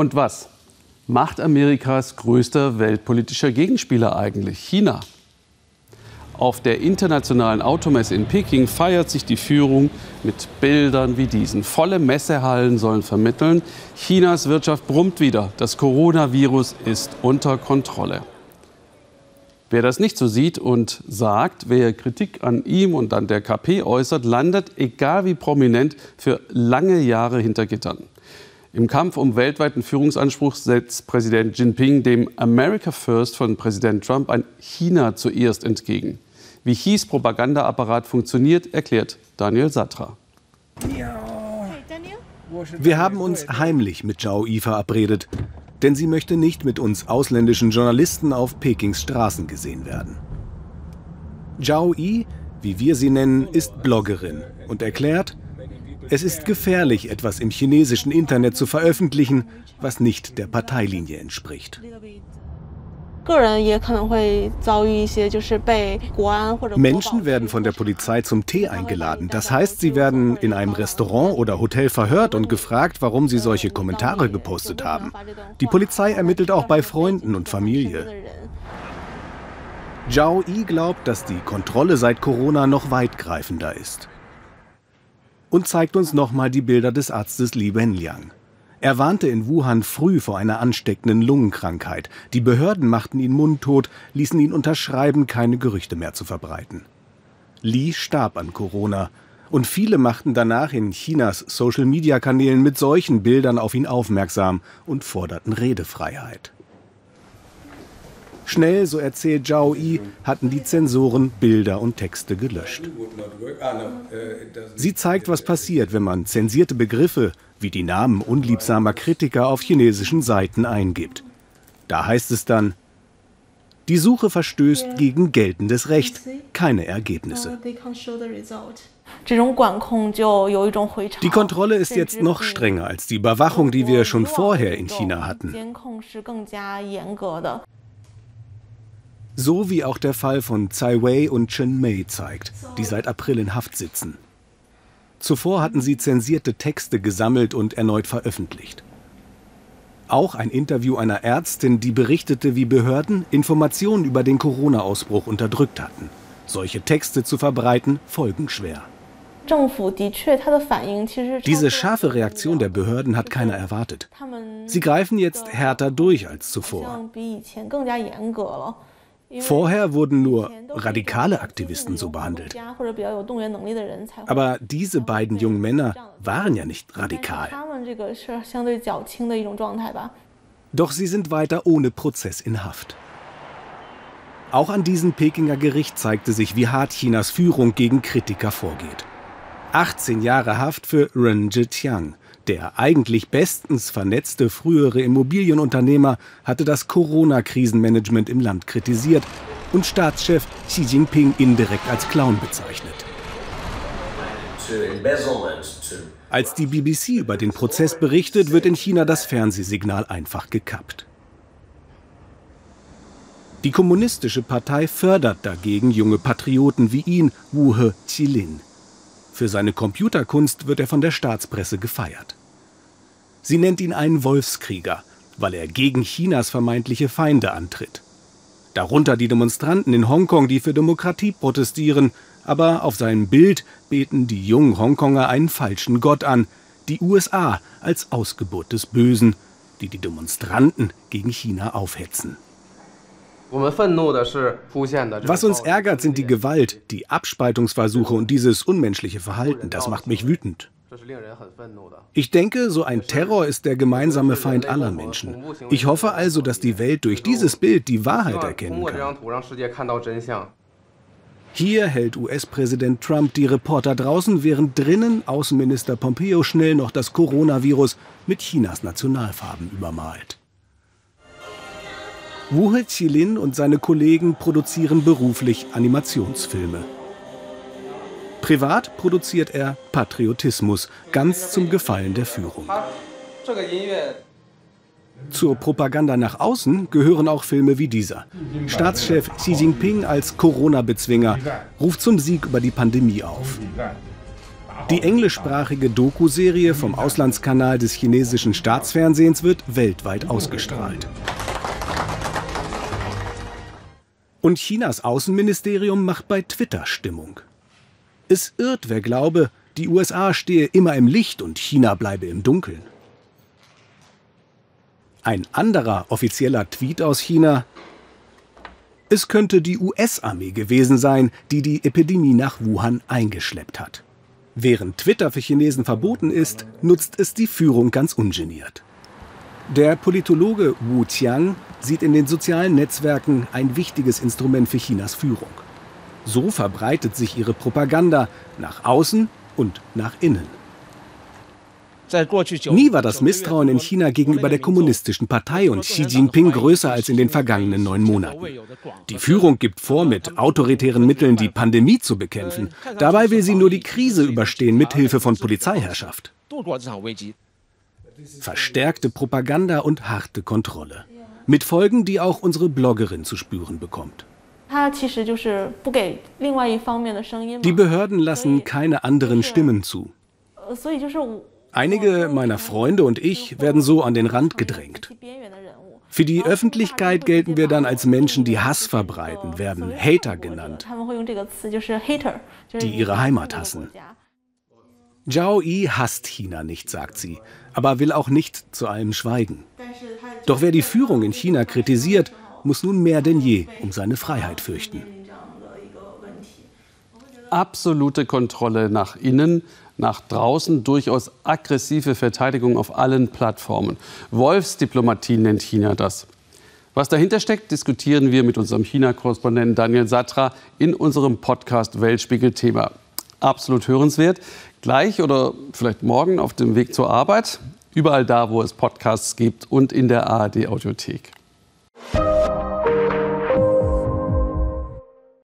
Und was macht Amerikas größter weltpolitischer Gegenspieler eigentlich? China. Auf der internationalen Automesse in Peking feiert sich die Führung mit Bildern wie diesen. Volle Messehallen sollen vermitteln, Chinas Wirtschaft brummt wieder. Das Coronavirus ist unter Kontrolle. Wer das nicht so sieht und sagt, wer Kritik an ihm und an der KP äußert, landet, egal wie prominent, für lange Jahre hinter Gittern. Im Kampf um weltweiten Führungsanspruch setzt Präsident Jinping dem America First von Präsident Trump ein China zuerst entgegen. Wie Chis Propagandaapparat funktioniert, erklärt Daniel Satra. Wir haben uns heimlich mit Zhao Yi verabredet, denn sie möchte nicht mit uns ausländischen Journalisten auf Pekings Straßen gesehen werden. Zhao Yi, wie wir sie nennen, ist Bloggerin und erklärt, es ist gefährlich, etwas im chinesischen Internet zu veröffentlichen, was nicht der Parteilinie entspricht. Menschen werden von der Polizei zum Tee eingeladen. Das heißt, sie werden in einem Restaurant oder Hotel verhört und gefragt, warum sie solche Kommentare gepostet haben. Die Polizei ermittelt auch bei Freunden und Familie. Zhao Yi glaubt, dass die Kontrolle seit Corona noch weitgreifender ist. Und zeigt uns nochmal die Bilder des Arztes Li Wenliang. Er warnte in Wuhan früh vor einer ansteckenden Lungenkrankheit. Die Behörden machten ihn mundtot, ließen ihn unterschreiben, keine Gerüchte mehr zu verbreiten. Li starb an Corona. Und viele machten danach in Chinas Social-Media-Kanälen mit solchen Bildern auf ihn aufmerksam und forderten Redefreiheit. Schnell, so erzählt Zhao Yi, hatten die Zensoren Bilder und Texte gelöscht. Sie zeigt, was passiert, wenn man zensierte Begriffe wie die Namen unliebsamer Kritiker auf chinesischen Seiten eingibt. Da heißt es dann, die Suche verstößt gegen geltendes Recht, keine Ergebnisse. Die Kontrolle ist jetzt noch strenger als die Überwachung, die wir schon vorher in China hatten. So wie auch der Fall von Tsai Wei und Chen Mei zeigt, die seit April in Haft sitzen. Zuvor hatten sie zensierte Texte gesammelt und erneut veröffentlicht. Auch ein Interview einer Ärztin, die berichtete, wie Behörden Informationen über den Corona-Ausbruch unterdrückt hatten. Solche Texte zu verbreiten, folgenschwer. Diese scharfe Reaktion der Behörden hat keiner erwartet. Sie greifen jetzt härter durch als zuvor. Vorher wurden nur radikale Aktivisten so behandelt. Aber diese beiden jungen Männer waren ja nicht radikal. Doch sie sind weiter ohne Prozess in Haft. Auch an diesem Pekinger Gericht zeigte sich, wie hart Chinas Führung gegen Kritiker vorgeht. 18 Jahre Haft für Ren Zhejiang, der eigentlich bestens vernetzte frühere Immobilienunternehmer hatte das Corona-Krisenmanagement im Land kritisiert und Staatschef Xi Jinping indirekt als Clown bezeichnet. Als die BBC über den Prozess berichtet, wird in China das Fernsehsignal einfach gekappt. Die Kommunistische Partei fördert dagegen junge Patrioten wie ihn, Wu He Qilin. Für seine Computerkunst wird er von der Staatspresse gefeiert. Sie nennt ihn einen Wolfskrieger, weil er gegen Chinas vermeintliche Feinde antritt. Darunter die Demonstranten in Hongkong, die für Demokratie protestieren, aber auf seinem Bild beten die jungen Hongkonger einen falschen Gott an, die USA als Ausgeburt des Bösen, die die Demonstranten gegen China aufhetzen. Was uns ärgert, sind die Gewalt, die Abspaltungsversuche und dieses unmenschliche Verhalten. Das macht mich wütend. Ich denke, so ein Terror ist der gemeinsame Feind aller Menschen. Ich hoffe also, dass die Welt durch dieses Bild die Wahrheit erkennen kann. Hier hält US-Präsident Trump die Reporter draußen, während drinnen Außenminister Pompeo schnell noch das Coronavirus mit Chinas Nationalfarben übermalt. Wu He-Chilin und seine Kollegen produzieren beruflich Animationsfilme. Privat produziert er Patriotismus, ganz zum Gefallen der Führung. Zur Propaganda nach außen gehören auch Filme wie dieser. Staatschef Xi Jinping als Corona-Bezwinger ruft zum Sieg über die Pandemie auf. Die englischsprachige Doku-Serie vom Auslandskanal des chinesischen Staatsfernsehens wird weltweit ausgestrahlt. Und Chinas Außenministerium macht bei Twitter Stimmung. Es irrt, wer glaube, die USA stehe immer im Licht und China bleibe im Dunkeln. Ein anderer offizieller Tweet aus China. Es könnte die US-Armee gewesen sein, die die Epidemie nach Wuhan eingeschleppt hat. Während Twitter für Chinesen verboten ist, nutzt es die Führung ganz ungeniert. Der Politologe Wu Tiang sieht in den sozialen Netzwerken ein wichtiges Instrument für Chinas Führung. So verbreitet sich ihre Propaganda nach außen und nach innen. Nie war das Misstrauen in China gegenüber der kommunistischen Partei und Xi Jinping größer als in den vergangenen neun Monaten. Die Führung gibt vor, mit autoritären Mitteln die Pandemie zu bekämpfen. Dabei will sie nur die Krise überstehen mit Hilfe von Polizeiherrschaft. Verstärkte Propaganda und harte Kontrolle. Mit Folgen, die auch unsere Bloggerin zu spüren bekommt. Die Behörden lassen keine anderen Stimmen zu. Einige meiner Freunde und ich werden so an den Rand gedrängt. Für die Öffentlichkeit gelten wir dann als Menschen, die Hass verbreiten, werden Hater genannt, die ihre Heimat hassen. Zhao Yi hasst China nicht, sagt sie, aber will auch nicht zu allem schweigen. Doch wer die Führung in China kritisiert, muss nun mehr denn je um seine Freiheit fürchten. Absolute Kontrolle nach innen, nach draußen durchaus aggressive Verteidigung auf allen Plattformen. Wolfsdiplomatie nennt China das. Was dahinter steckt, diskutieren wir mit unserem China-Korrespondenten Daniel Satra in unserem Podcast Weltspiegel-Thema. Absolut hörenswert. Gleich oder vielleicht morgen auf dem Weg zur Arbeit. Überall da, wo es Podcasts gibt und in der ARD-Audiothek.